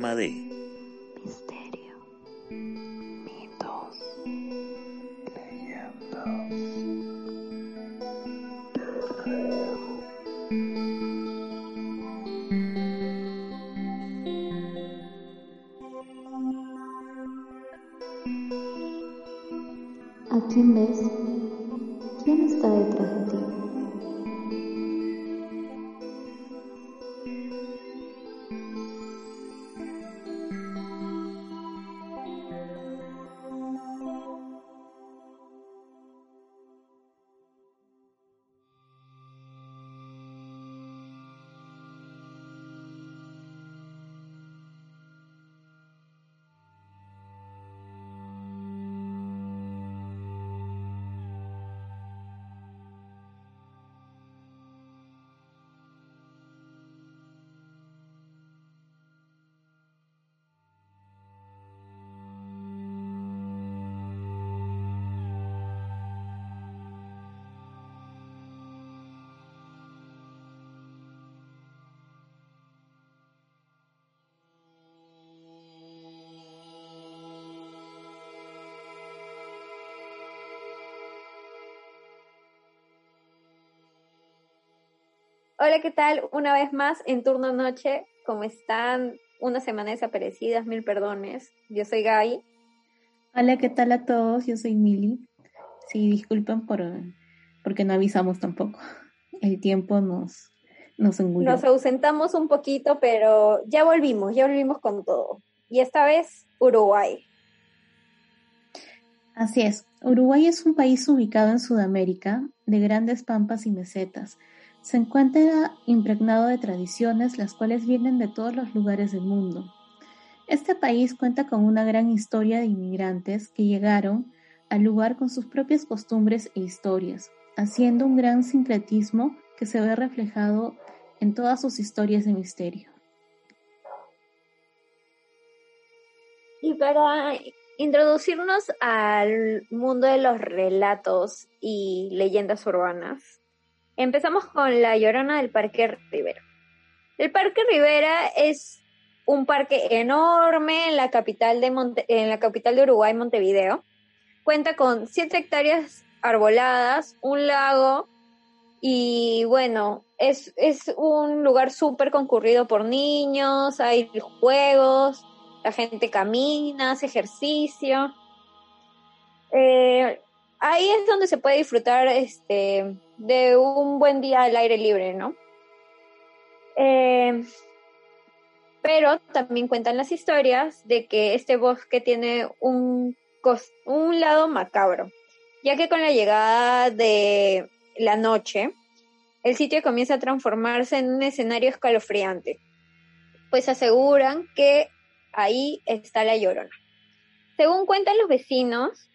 programa Hola, ¿qué tal? Una vez más en turno noche. ¿Cómo están? Una semana desaparecidas, mil perdones. Yo soy Gaby. Hola, ¿qué tal a todos? Yo soy Mili. Sí, disculpen por porque no avisamos tampoco. El tiempo nos, nos engulló. Nos ausentamos un poquito, pero ya volvimos, ya volvimos con todo. Y esta vez Uruguay. Así es. Uruguay es un país ubicado en Sudamérica, de grandes pampas y mesetas. Se encuentra impregnado de tradiciones, las cuales vienen de todos los lugares del mundo. Este país cuenta con una gran historia de inmigrantes que llegaron al lugar con sus propias costumbres e historias, haciendo un gran sincretismo que se ve reflejado en todas sus historias de misterio. Y para introducirnos al mundo de los relatos y leyendas urbanas, Empezamos con la Llorona del Parque Rivera. El Parque Rivera es un parque enorme en la capital de, Monte en la capital de Uruguay, Montevideo. Cuenta con 7 hectáreas arboladas, un lago y bueno, es, es un lugar súper concurrido por niños, hay juegos, la gente camina, hace ejercicio. Eh, ahí es donde se puede disfrutar este, de un buen día al aire libre, ¿no? Eh, pero también cuentan las historias de que este bosque tiene un, un lado macabro, ya que con la llegada de la noche, el sitio comienza a transformarse en un escenario escalofriante, pues aseguran que ahí está la llorona. Según cuentan los vecinos,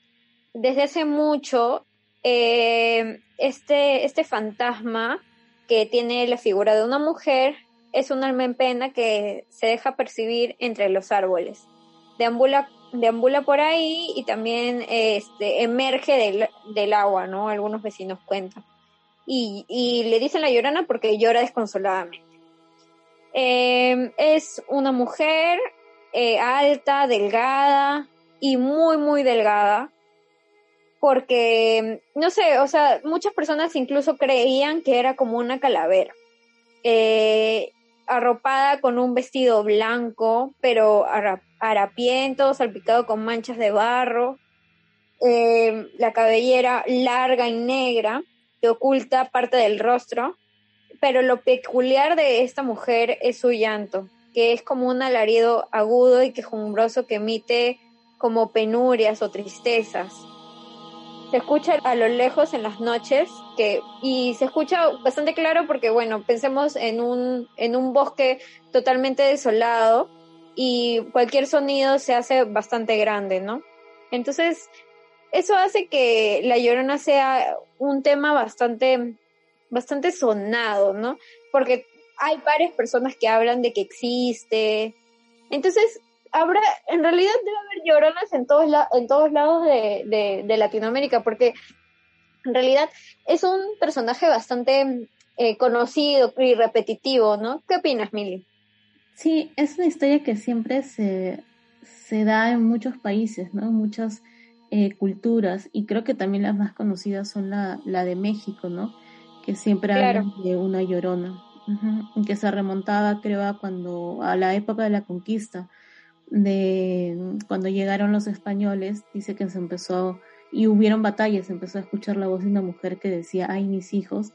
desde hace mucho eh, este, este fantasma que tiene la figura de una mujer es un alma en pena que se deja percibir entre los árboles. Deambula, deambula por ahí y también este, emerge del, del agua, ¿no? Algunos vecinos cuentan. Y, y, le dicen la llorona porque llora desconsoladamente. Eh, es una mujer eh, alta, delgada y muy, muy delgada, porque, no sé, o sea, muchas personas incluso creían que era como una calavera. Eh, arropada con un vestido blanco, pero harapiento, salpicado con manchas de barro, eh, la cabellera larga y negra que oculta parte del rostro, pero lo peculiar de esta mujer es su llanto, que es como un alarido agudo y quejumbroso que emite como penurias o tristezas. Se escucha a lo lejos en las noches que, y se escucha bastante claro porque, bueno, pensemos en un, en un bosque totalmente desolado y cualquier sonido se hace bastante grande, ¿no? Entonces, eso hace que La Llorona sea un tema bastante, bastante sonado, ¿no? Porque hay varias personas que hablan de que existe. Entonces, habrá, en realidad debe haber lloronas en todos, en todos lados de, de, Latinoamérica, porque en realidad es un personaje bastante eh, conocido y repetitivo, ¿no? ¿Qué opinas, Mili? Sí, es una historia que siempre se, se da en muchos países, ¿no? En muchas eh, culturas, y creo que también las más conocidas son la, la de México, ¿no? Que siempre hablan de una llorona, que se remontaba, creo, a cuando, a la época de la conquista, de cuando llegaron los españoles, dice que se empezó, y hubieron batallas, empezó a escuchar la voz de una mujer que decía, ay, mis hijos,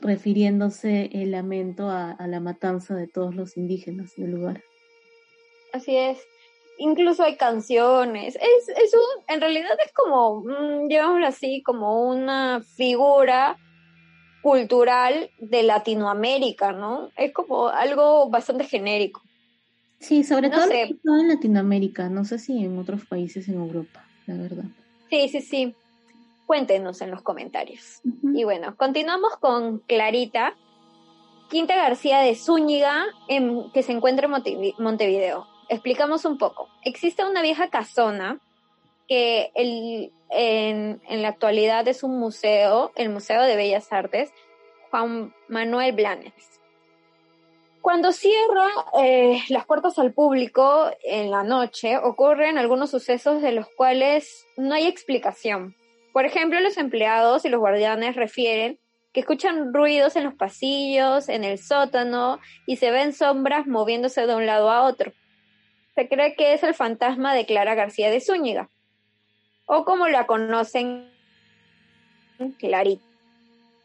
refiriéndose el lamento a, la matanza de todos los indígenas del lugar. Así es. Incluso hay canciones. Es, es un, en realidad es como, mm, así, como una figura cultural de Latinoamérica, ¿no? Es como algo bastante genérico. Sí, sobre todo en Latinoamérica, no sé si en otros países en Europa, la verdad. Sí, sí, sí. Cuéntenos en los comentarios. Y bueno, continuamos con Clarita, Quinta García de Zúñiga, en, que se encuentra en Montevideo. Explicamos un poco. Existe una vieja casona que el, en, en, la actualidad es un museo, el Museo de Bellas Artes, Juan Manuel Blanes. Cuando cierra eh, las puertas al público en la noche, ocurren algunos sucesos de los cuales no hay explicación. Por ejemplo, los empleados y los guardianes refieren que escuchan ruidos en los pasillos, en el sótano y se ven sombras moviéndose de un lado a otro. Se cree que es el fantasma de Clara García de Zúñiga, o como la conocen, Clarita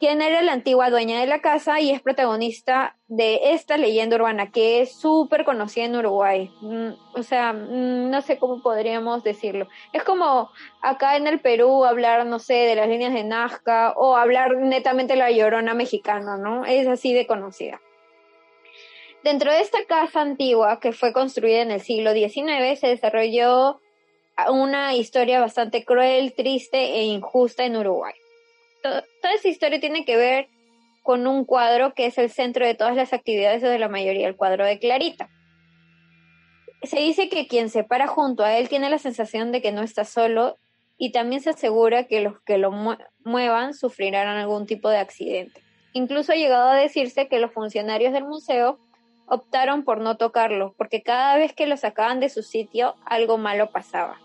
quien era la antigua dueña de la casa y es protagonista de esta leyenda urbana que es súper conocida en Uruguay. Mm, o sea, mm, no sé cómo podríamos decirlo. Es como acá en el Perú hablar, no sé, de las líneas de Nazca o hablar netamente la llorona mexicana, ¿no? Es así de conocida. Dentro de esta casa antigua que fue construida en el siglo XIX se desarrolló una historia bastante cruel, triste e injusta en Uruguay toda esa historia tiene que ver con un cuadro que es el centro de todas las actividades o de la mayoría, el cuadro de Clarita. Se dice que quien se para junto a él tiene la sensación de que no está solo y también se asegura que los que lo muevan sufrirán algún tipo de accidente. Incluso ha llegado a decirse que los funcionarios del museo optaron por no tocarlo, porque cada vez que lo sacaban de su sitio algo malo pasaba.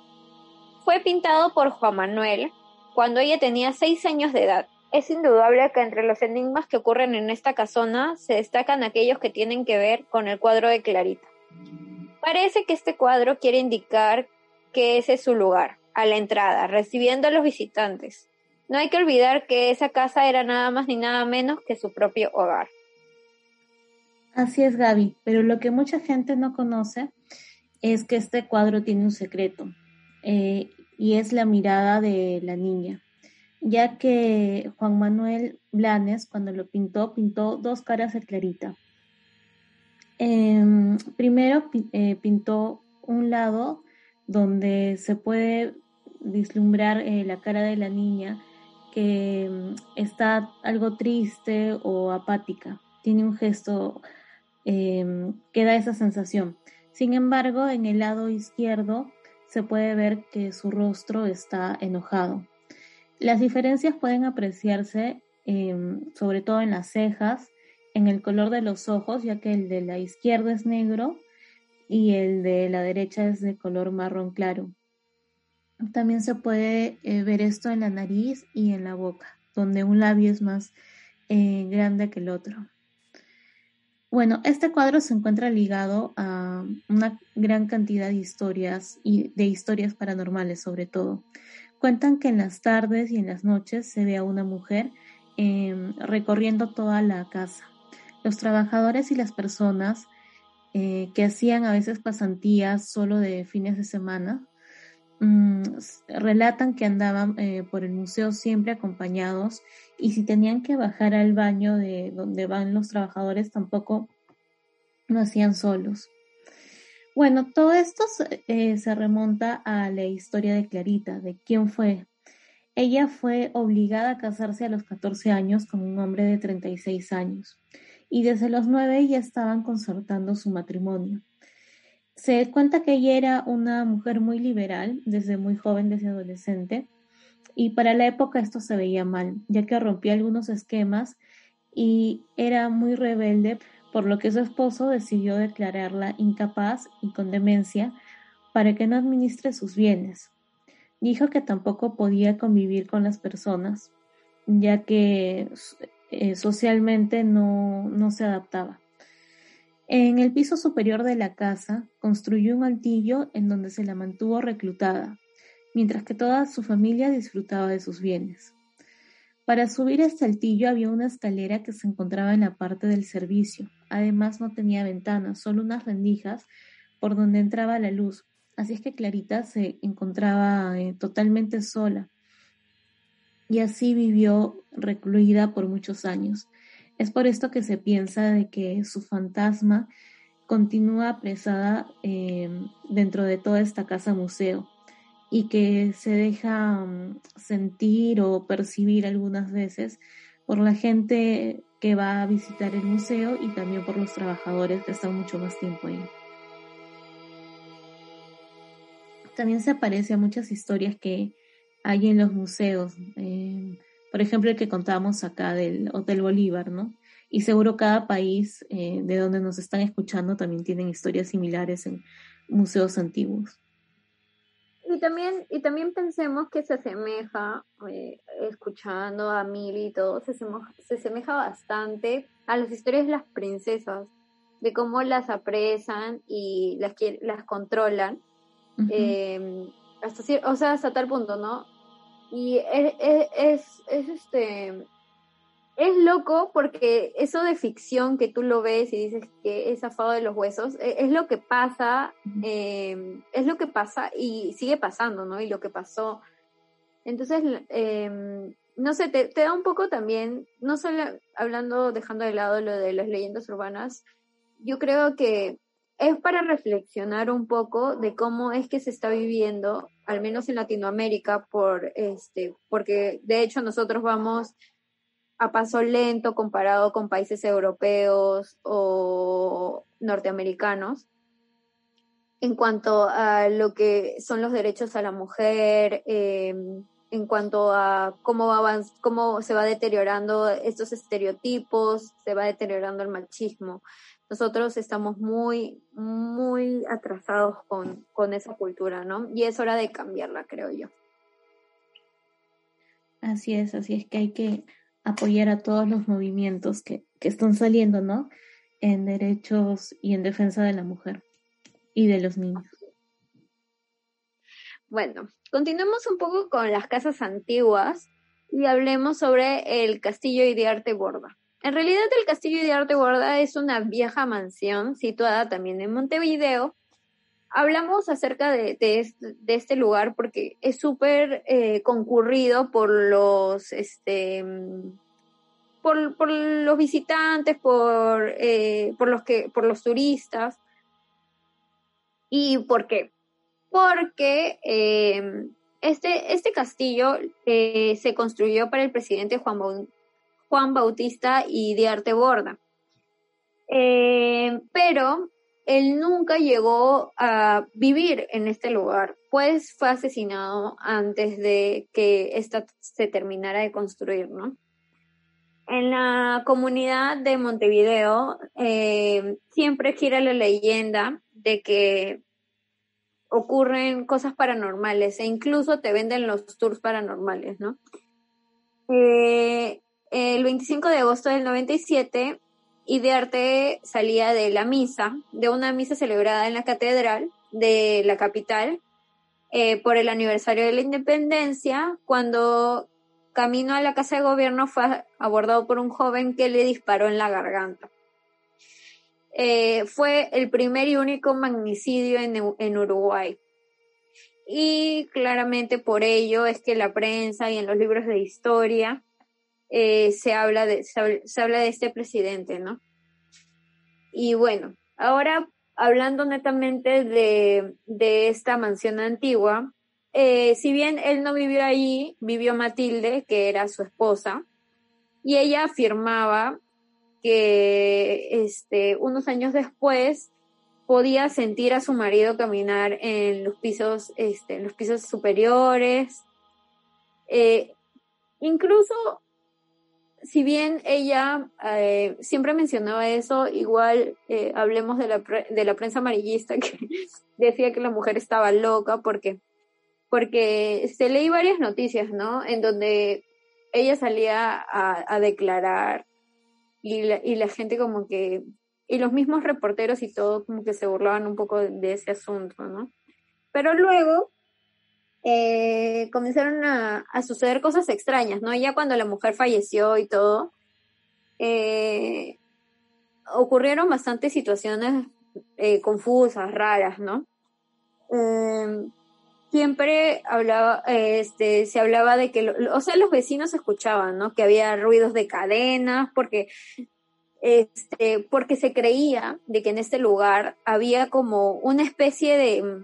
Fue pintado por Juan Manuel, cuando ella tenía seis años de edad. Es indudable que entre los enigmas que ocurren en esta casona se destacan aquellos que tienen que ver con el cuadro de Clarita. Parece que este cuadro quiere indicar que ese es su lugar, a la entrada, recibiendo a los visitantes. No hay que olvidar que esa casa era nada más ni nada menos que su propio hogar. Así es, Gaby, pero lo que mucha gente no conoce es que este cuadro tiene un secreto. Eh, y es la mirada de la niña, ya que Juan Manuel Blanes, cuando lo pintó, pintó dos caras de Clarita. Em, primero eh, pintó un lado donde se puede vislumbrar eh, la cara de la niña que em, está algo triste o apática, tiene un gesto em, que da esa sensación. Sin embargo, en el lado izquierdo se puede ver que su rostro está enojado. Las diferencias pueden apreciarse em, sobre todo en las cejas, en el color de los ojos, ya que el de la izquierda es negro y el de la derecha es de color marrón claro. También se puede eh, ver esto en la nariz y en la boca, donde un labio es más eh, grande que el otro. Bueno, este cuadro se encuentra ligado a una gran cantidad de historias y de historias paranormales sobre todo. Cuentan que en las tardes y en las noches se ve a una mujer em, recorriendo toda la casa. Los trabajadores y las personas eh, que hacían a veces pasantías solo de fines de semana mm, relatan que andaban eh, por el museo siempre acompañados y si tenían que bajar al baño de donde van los trabajadores tampoco lo hacían solos. Bueno, todo esto eh, se remonta a la historia de Clarita, de quién fue. Ella fue obligada a casarse a los 14 años con un hombre de 36 años y desde los 9 ya estaban concertando su matrimonio. Se cuenta que ella era una mujer muy liberal, desde muy joven, desde adolescente, y para la época esto se veía mal, ya que rompía algunos esquemas y era muy rebelde, por lo que su esposo decidió declararla incapaz y con demencia para que no administre sus bienes. Dijo que tampoco podía convivir con las personas, ya que eh, socialmente no, no se adaptaba. En el piso superior de la casa construyó un altillo en donde se la mantuvo reclutada, mientras que toda su familia disfrutaba de sus bienes. Para subir este altillo había una escalera que se encontraba en la parte del servicio. Además no tenía ventanas, solo unas rendijas por donde entraba la luz. Así es que Clarita se encontraba eh, totalmente sola. Y así vivió recluida por muchos años. Es por esto que se piensa de que su fantasma continúa apresada eh, dentro de toda esta casa museo y que se deja mm, sentir o percibir algunas veces por la gente que va a visitar el museo y también por los trabajadores que están mucho más tiempo ahí. También se aparece a muchas historias que hay en los museos, eh, por ejemplo el que contábamos acá del Hotel Bolívar, ¿no? Y seguro cada país eh, de donde nos están escuchando también tienen historias similares en museos antiguos. Y también, y también pensemos que se asemeja, eh, escuchando a Mili y todo, se asemeja, se asemeja bastante a las historias de las princesas, de cómo las apresan y las, las controlan. Em, hasta, o sea, hasta tal punto, ¿no? Y es, es, es este es loco porque eso de ficción que tú lo ves y dices que es zafado de los huesos, e, es, lo que pasa, em, es lo que pasa y sigue pasando, ¿no? Y lo que pasó. Entonces, em, no sé, te, da un poco también, no solo hablando, dejando de lado lo de las leyendas urbanas, yo creo que es para reflexionar un poco de cómo es que se está viviendo, al menos en Latinoamérica, por este, porque de hecho nosotros vamos a paso lento comparado con países europeos o norteamericanos en cuanto a lo que son los derechos a la mujer, em, en cuanto a cómo, va, cómo se va deteriorando estos estereotipos, se va deteriorando el machismo. Nosotros estamos muy, muy atrasados con, con esa cultura, ¿no? Y es hora de cambiarla, creo yo. Así es, así es que hay que apoyar a todos los movimientos que, que están saliendo, ¿no? En derechos y en defensa de la mujer y de los niños. Bueno, continuemos un poco con las casas antiguas y hablemos sobre el castillo y de arte Borda. En realidad el castillo de arte Borda es una vieja mansión situada también en Montevideo. Hablamos acerca de, este, lugar porque es súper eh, concurrido por los este, por, los visitantes, por, eh, por, los turistas. ¿Y por qué? Porque eh, este, este castillo se construyó para el presidente Juan, Juan Bautista y de Arte Borda. pero él nunca llegó a vivir en este lugar, pues fue asesinado antes de que esta se terminara de construir, ¿no? En la comunidad de Montevideo eh, siempre gira la leyenda de que ocurren cosas paranormales e incluso te venden los tours paranormales, ¿no? Eh, el 25 de agosto del 97 y de arte salía de la misa, de una misa celebrada en la catedral de la capital eh, por el aniversario de la independencia, cuando camino a la casa de gobierno fue abordado por un joven que le disparó en la garganta. Eh, fue el primer y único magnicidio en, Uruguay. Y claramente por ello es que la prensa y en los libros de historia eh, se, habla de, se, habla de este presidente, ¿no? Y bueno, ahora hablando netamente de, de esta mansión antigua, eh, si bien él no vivió allí, vivió Matilde, que era su esposa, y ella afirmaba que este, unos años después podía sentir a su marido caminar en los pisos, este, en los pisos superiores. Eh, incluso, si bien ella eh, siempre mencionaba eso, igual eh, hablemos de la, de la prensa amarillista que decía que la mujer estaba loca porque, porque se leí varias noticias, ¿no? En donde ella salía a, a declarar y la, y la gente como que, y los mismos reporteros y todo como que se burlaban un poco de, ese asunto, ¿no? Pero luego eh, comenzaron a, suceder cosas extrañas, ¿no? Ya cuando la mujer falleció y todo, eh, ocurrieron bastantes situaciones eh, confusas, raras, ¿no? Em, siempre hablaba, este, se hablaba de que, o sea, los vecinos escuchaban, ¿no? Que había ruidos de cadenas, porque, este, porque se creía de que en este lugar había como una especie de,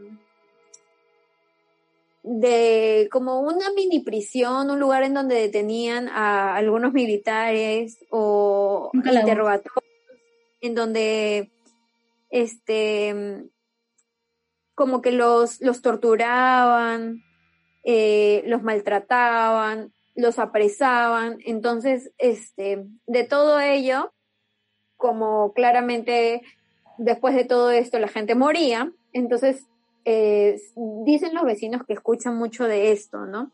de como una mini prisión, un lugar en donde detenían a algunos militares o interrogatorios, en donde, este, como que los, los torturaban, eh, los maltrataban, los apresaban. Entonces, este, de todo ello, como claramente después de todo esto la gente moría, entonces eh, dicen los vecinos que escuchan mucho de esto, ¿no?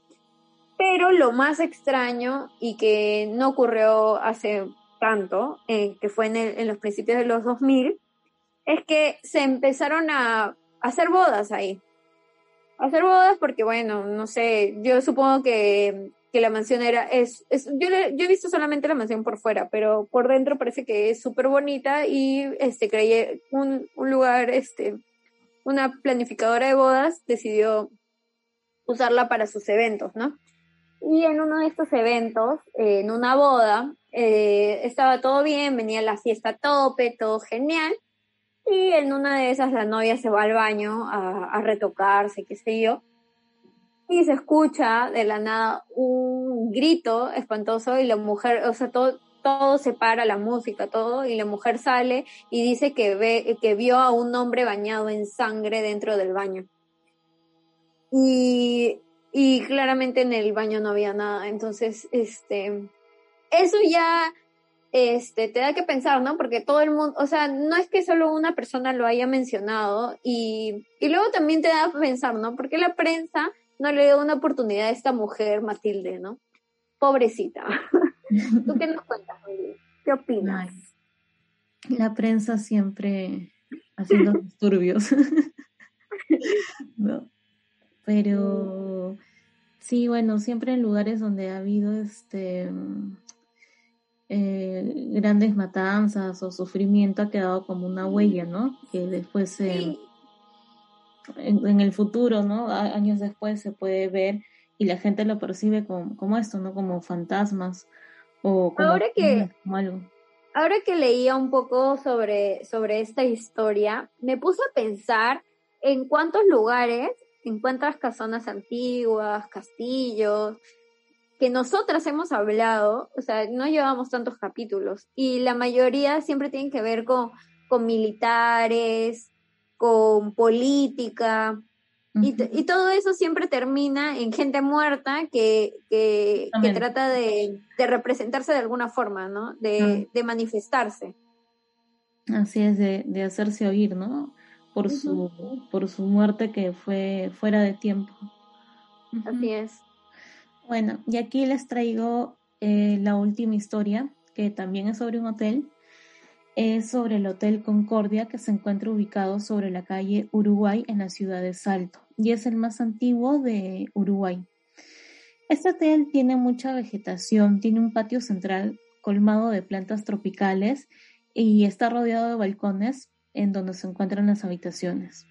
Pero lo más extraño y que no ocurrió hace tanto, eh, que fue en, los principios de los 2000, es que se empezaron a hacer bodas ahí. Hacer bodas porque, bueno, no sé, yo supongo que, que la mansión era, es, es yo, yo he visto solamente la mansión por fuera, pero por dentro parece que es súper bonita y este, creí un, un lugar, este, una planificadora de bodas decidió usarla para sus eventos, ¿no? Y en uno de estos eventos, en una boda, eh, estaba todo bien, venía la fiesta a tope, todo genial, y en una de esas la novia se va al baño a, retocarse, qué sé yo. Y se escucha de la nada un grito espantoso y la mujer, o sea, todo, todo se para, la música, todo, y la mujer sale y dice que ve, que vio a un hombre bañado en sangre dentro del baño. Y, y claramente en el baño no había nada. Entonces, este, eso ya este, te da que pensar, ¿no? Porque todo el mundo, o sea, no es que solo una persona lo haya mencionado y, y luego también te da a pensar, ¿no? Porque la prensa no le dio una oportunidad a esta mujer, Matilde, ¿no? Pobrecita. ¿Tú qué nos cuentas, ¿Qué opinas? La prensa siempre haciendo disturbios. no. Pero sí, bueno, siempre en lugares donde ha habido este eh, grandes matanzas o sufrimiento ha quedado como una huella, ¿no? Que después en, el futuro, ¿no? años después se puede ver y la gente lo percibe como, esto, ¿no? Como fantasmas o como, ahora que, algo. Ahora que leía un poco sobre, sobre esta historia, me puse a pensar en cuántos lugares encuentras casonas antiguas, castillos, que nosotras hemos hablado, o sea, no llevamos tantos capítulos y la mayoría siempre tienen que ver con, con militares, con política, y, y, todo eso siempre termina en gente muerta que, que, trata de, de, representarse de alguna forma, ¿no? De, de manifestarse. Así es, de, de, hacerse oír, ¿no? Por, su, por su muerte que fue fuera de tiempo. Así es. Bueno, y aquí les traigo eh, la última historia, que también es sobre un hotel. Es sobre el Hotel Concordia que se encuentra ubicado sobre la calle Uruguay en la ciudad de Salto y es el más antiguo de Uruguay. Este hotel tiene mucha vegetación, tiene un patio central colmado de plantas tropicales y está rodeado de balcones en donde se encuentran las habitaciones.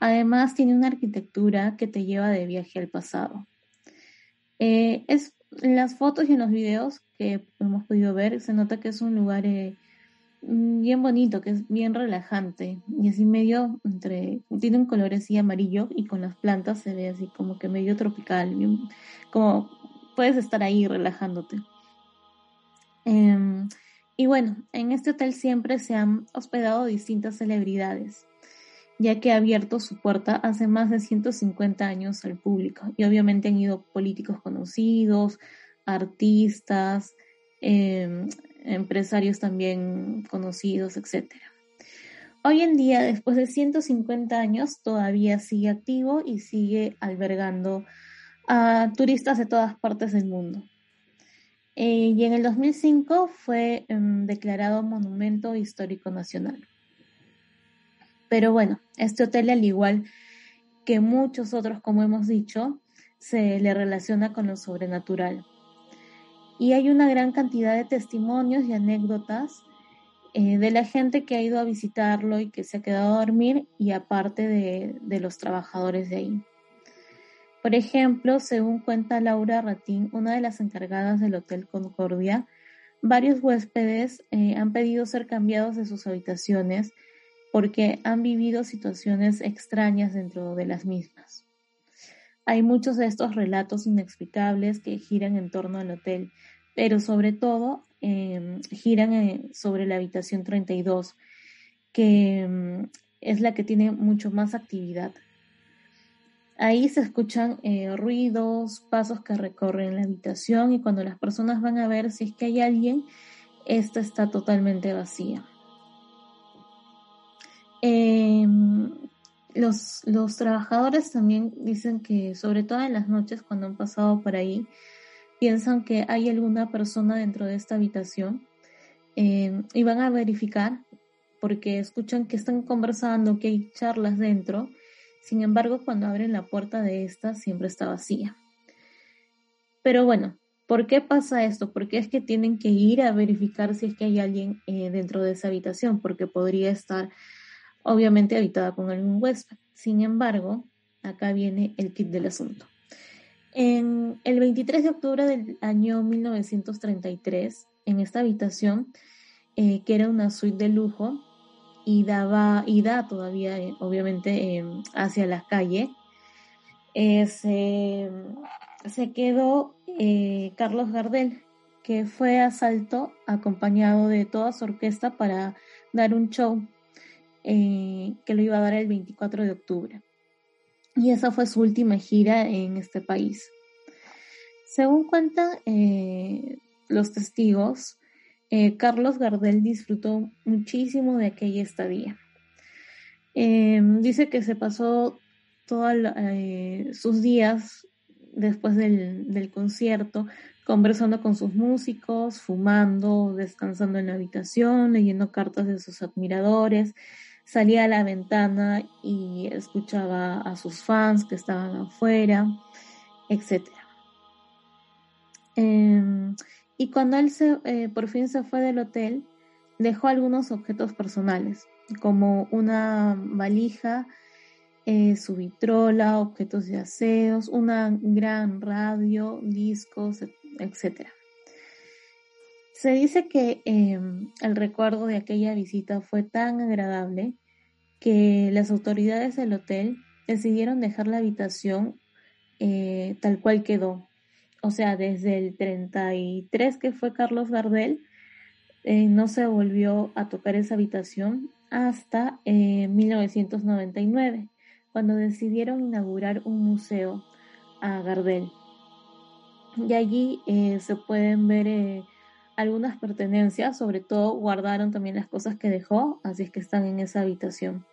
Además tiene una arquitectura que te lleva de viaje al pasado. Eh, es, en las fotos y en los videos que hemos podido ver se nota que es un lugar eh, bien bonito, que es bien relajante y así medio entre, tiene un color así amarillo y con las plantas se ve así como que medio tropical, como puedes estar ahí relajándote. Em, y bueno, en este hotel siempre se han hospedado distintas celebridades, ya que ha abierto su puerta hace más de 150 años al público y obviamente han ido políticos conocidos, artistas, eh, empresarios también conocidos, etc. Hoy en día, después de 150 años, todavía sigue activo y sigue albergando a turistas de todas partes del mundo. Eh, y en el 2005 fue em, declarado Monumento Histórico Nacional. Pero bueno, este hotel, al igual que muchos otros, como hemos dicho, se le relaciona con lo sobrenatural y hay una gran cantidad de testimonios y anécdotas eh, de la gente que ha ido a visitarlo y que se ha quedado a dormir y aparte de, de los trabajadores de ahí. Por ejemplo, según cuenta Laura Ratín, una de las encargadas del Hotel Concordia, varios huéspedes eh, han pedido ser cambiados de sus habitaciones porque han vivido situaciones extrañas dentro de las mismas. Hay muchos de estos relatos inexplicables que giran en torno al hotel, pero sobre todo em, giran eh, sobre la habitación 32, que em, es la que tiene mucho más actividad. Ahí se escuchan eh, ruidos, pasos que recorren la habitación y cuando las personas van a ver si es que hay alguien, esta está totalmente vacía. Los, los trabajadores también dicen que, sobre todo en las noches cuando han pasado por ahí, piensan que hay alguna persona dentro de esta habitación eh, y van a verificar porque escuchan que están conversando, que hay charlas dentro. Sin embargo, cuando abren la puerta de esta, siempre está vacía. Pero bueno, ¿por qué pasa esto? Porque es que tienen que ir a verificar si es que hay alguien eh, dentro de esa habitación, porque podría estar obviamente habitada con algún huésped. Sin embargo, acá viene el kit del asunto. En el 23 de octubre del año 1933, en esta habitación, eh, que era una suite de lujo y daba y da todavía, eh, obviamente, hacia la calle, eh, se, se, quedó Carlos Gardel, que fue a Salto acompañado de toda su orquesta para dar un show eh, que lo iba a dar el 24 de octubre. Y esa fue su última gira en este país. Según cuentan eh, los testigos, eh, Carlos Gardel disfrutó muchísimo de aquella estadía. dice que se pasó todos sus días después del, del, concierto conversando con sus músicos, fumando, descansando en la habitación, leyendo cartas de sus admiradores, salía a la ventana y escuchaba a sus fans que estaban afuera, etc. Em, y cuando él se, eh, por fin se fue del hotel, dejó algunos objetos personales, como una valija, eh, su vitrola, objetos de aseos, una gran radio, discos, etc. Se dice que em, el recuerdo de aquella visita fue tan agradable que las autoridades del hotel decidieron dejar la habitación eh, tal cual quedó. O sea, desde el 33 que fue Carlos Gardel, eh, no se volvió a tocar esa habitación hasta 1999, eh, cuando decidieron inaugurar un museo a Gardel. Y allí se pueden ver algunas pertenencias, sobre todo guardaron también las cosas que dejó, así es que están en esa habitación.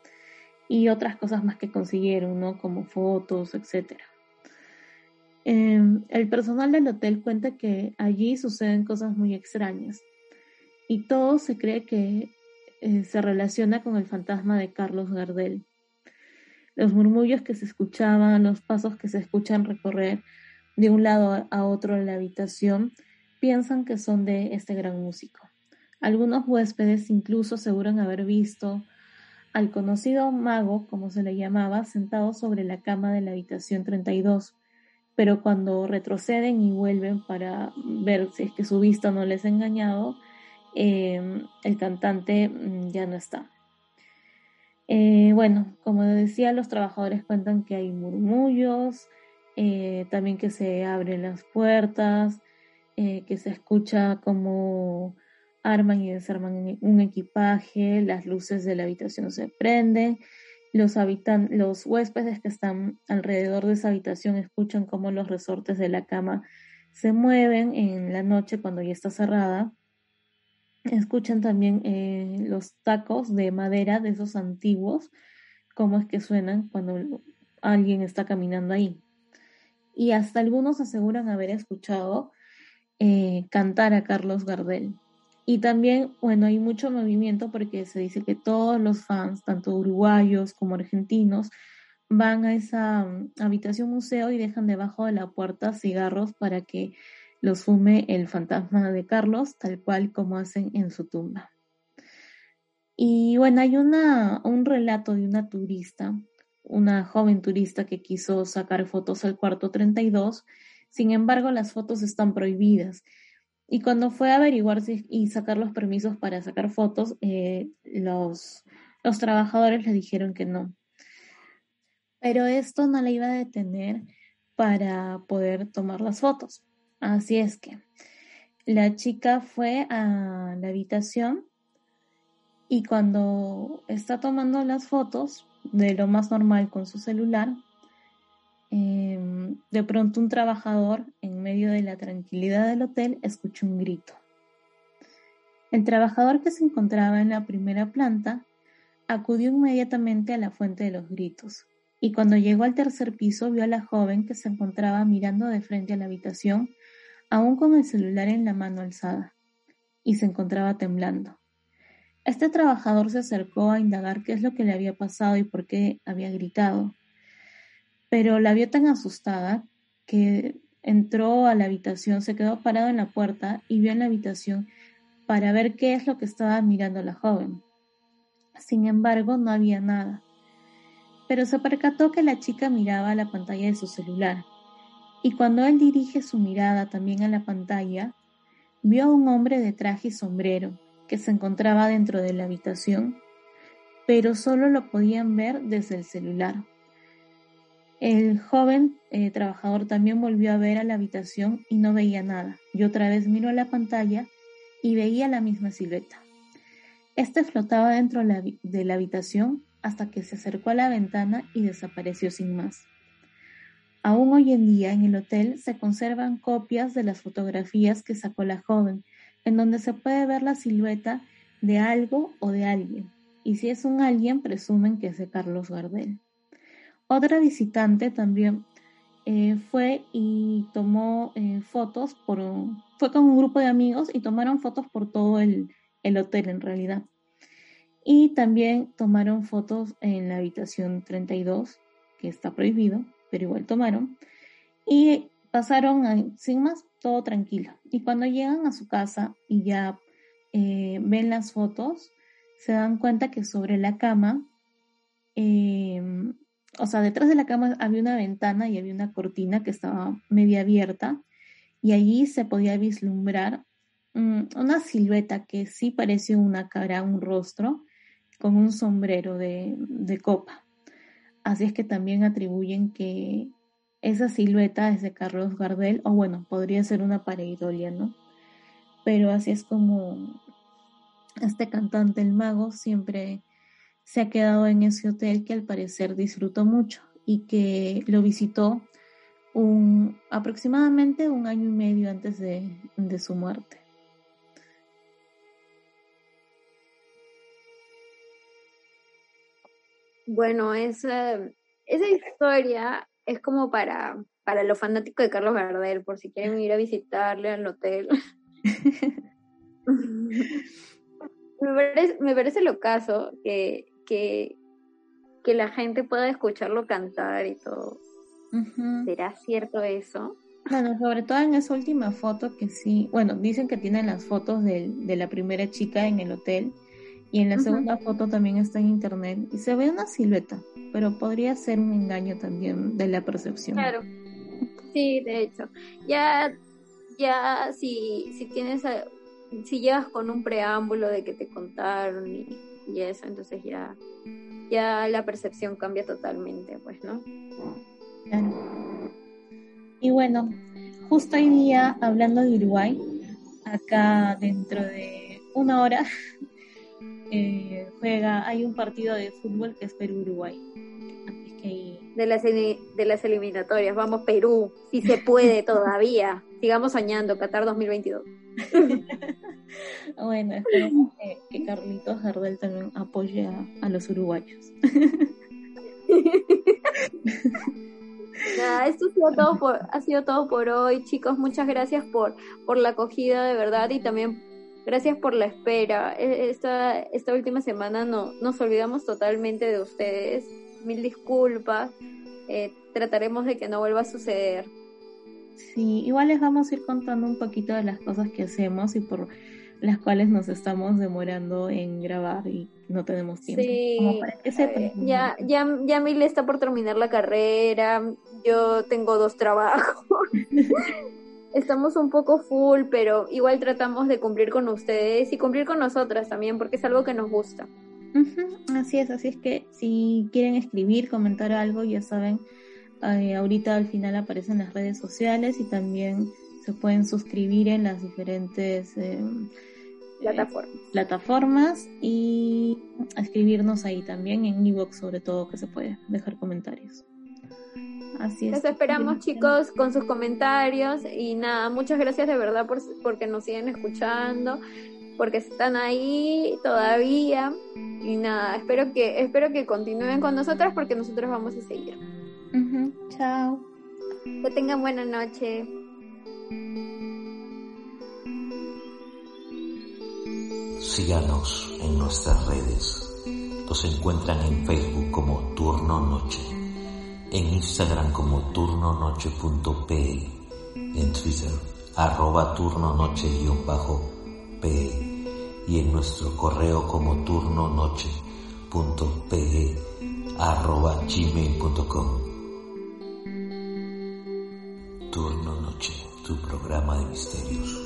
Y otras cosas más que consiguieron, ¿no? Como fotos, etc. Em, el personal del hotel cuenta que allí suceden cosas muy extrañas y todo se cree que eh, se relaciona con el fantasma de Carlos Gardel. Los murmullos que se escuchaban, los pasos que se escuchan recorrer de un lado a otro de la habitación, piensan que son de este gran músico. Algunos huéspedes incluso aseguran haber visto al conocido mago, como se le llamaba, sentado sobre la cama de la habitación 32, pero cuando retroceden y vuelven para ver si es que su vista no les ha engañado, eh, el cantante mm, ya no está. Eh, bueno, como decía, los trabajadores cuentan que hay murmullos, eh, también que se abren las puertas, que se escucha como arman y desarman un equipaje, las luces de la habitación se prenden, los, habitan los huéspedes que están alrededor de esa habitación escuchan cómo los resortes de la cama se mueven en la noche cuando ya está cerrada. Escuchan también eh, los tacos de madera de esos antiguos, cómo es que suenan cuando alguien está caminando ahí. Y hasta algunos aseguran haber escuchado eh, cantar a Carlos Gardel. Y también, bueno, hay mucho movimiento porque se dice que todos los fans, tanto uruguayos como argentinos, van a esa mm, habitación museo y dejan debajo de la puerta cigarros para que los fume el fantasma de Carlos, tal cual como hacen en su tumba. Y bueno, hay una, un relato de una turista, una joven turista que quiso sacar fotos al cuarto 32, sin embargo las fotos están prohibidas y cuando fue a averiguar y sacar los permisos para sacar fotos, eh, los, los trabajadores le dijeron que no. Pero esto no le iba a detener para poder tomar las fotos. Así es que la chica fue a la habitación y cuando está tomando las fotos de lo más normal con su celular, de pronto un trabajador, en medio de la tranquilidad del hotel, escuchó un grito. El trabajador que se encontraba en la primera planta acudió inmediatamente a la fuente de los gritos, y cuando llegó al tercer piso vio a la joven que se encontraba mirando de frente a la habitación, aún con el celular en la mano alzada, y se encontraba temblando. Este trabajador se acercó a indagar qué es lo que le había pasado y por qué había gritado, pero la vio tan asustada que entró a la habitación, se quedó parado en la puerta y vio en la habitación para ver qué es lo que estaba mirando la joven. Sin embargo, no había nada. Pero se percató que la chica miraba la pantalla de su celular. Y cuando él dirige su mirada también a la pantalla, vio a un hombre de traje y sombrero que se encontraba dentro de la habitación, pero solo lo podían ver desde el celular. El joven eh, trabajador también volvió a ver a la habitación y no veía nada. Y otra vez miró a la pantalla y veía la misma silueta. Este flotaba dentro de la habitación hasta que se acercó a la ventana y desapareció sin más. Aún hoy en día en el hotel se conservan copias de las fotografías que sacó la joven, en donde se puede ver la silueta de algo o de alguien. Y si es un alguien, presumen que es de Carlos Gardel. Otra visitante también eh, fue y tomó eh, fotos por fue con un grupo de amigos y tomaron fotos por todo el, el hotel en realidad. Y también tomaron fotos en la habitación 32, que está prohibido, pero igual tomaron. Y pasaron sin más, todo tranquilo. Y cuando llegan a su casa y ya eh, ven las fotos, se dan cuenta que sobre la cama eh, o sea, detrás de la cama había una ventana y había una cortina que estaba media abierta y allí se podía vislumbrar mm, una silueta que sí parecía una cara, un rostro, con un sombrero de, copa. Así es que también atribuyen que esa silueta es de Carlos Gardel, o bueno, podría ser una pareidolia, ¿no? Pero así es como este cantante, el mago, siempre se ha quedado en ese hotel que al parecer disfrutó mucho y que lo visitó un, aproximadamente un año y medio antes de, su muerte. Bueno, esa, esa historia es como para, para los fanáticos de Carlos Gardel, por si quieren ir a visitarle al hotel. me parece, me parece lo caso que, que, que la gente pueda escucharlo cantar y todo. ¿Será cierto eso? Bueno, sobre todo en esa última foto que sí, bueno, dicen que tienen las fotos de, de la primera chica en el hotel y en la segunda foto también está en internet y se ve una silueta, pero podría ser un engaño también de la percepción. Claro, sí, de hecho. Ya, ya si, si tienes, si llegas con un preámbulo de que te contaron y, y eso, entonces ya, ya la percepción cambia totalmente, pues, ¿no? Y bueno, justo hoy día, hablando de Uruguay, acá dentro de una hora eh, juega, hay un partido de fútbol que es Perú-Uruguay. De las, de las eliminatorias, vamos Perú, si se puede todavía. Sigamos soñando, Qatar 2022. bueno, esperemos que, Carlitos Gardel también apoye a los uruguayos. Nada, esto ha sido, todo por, ha sido todo por hoy, chicos. Muchas gracias por, por la acogida de verdad y también gracias por la espera. E, esta, esta última semana no, nos olvidamos totalmente de ustedes. Mil disculpas. Eh, trataremos de que no vuelva a suceder. Sí, igual les vamos a ir contando un poquito de las cosas que hacemos y por las cuales nos estamos demorando en grabar y no tenemos tiempo. Sí, ya, ya, ya Mil está por terminar la carrera, yo tengo dos trabajos. Estamos un poco full, pero igual tratamos de cumplir con ustedes y cumplir con nosotras también, porque es algo que nos gusta. Así es, así es que si quieren escribir, comentar algo, ya saben, eh, ahorita al final aparecen las redes sociales y también se pueden suscribir en las diferentes eh, plataformas. plataformas y escribirnos ahí también en Evox sobre todo que se puede dejar comentarios. Así es. Los esperamos chicos con sus comentarios y nada, muchas gracias de verdad por porque nos siguen escuchando, porque están ahí todavía y nada, espero que espero que continúen con nosotras porque nosotros vamos a seguir. Chao. Que tengan buena noche. Síganos en nuestras redes. Nos encuentran en Facebook como Turno Noche, en Instagram como turnonoche.pe, en Twitter arroba turnonoche-pe y en nuestro correo como turnonoche.pe arroba gmail.com. Turno Noche, tu programa de misterios.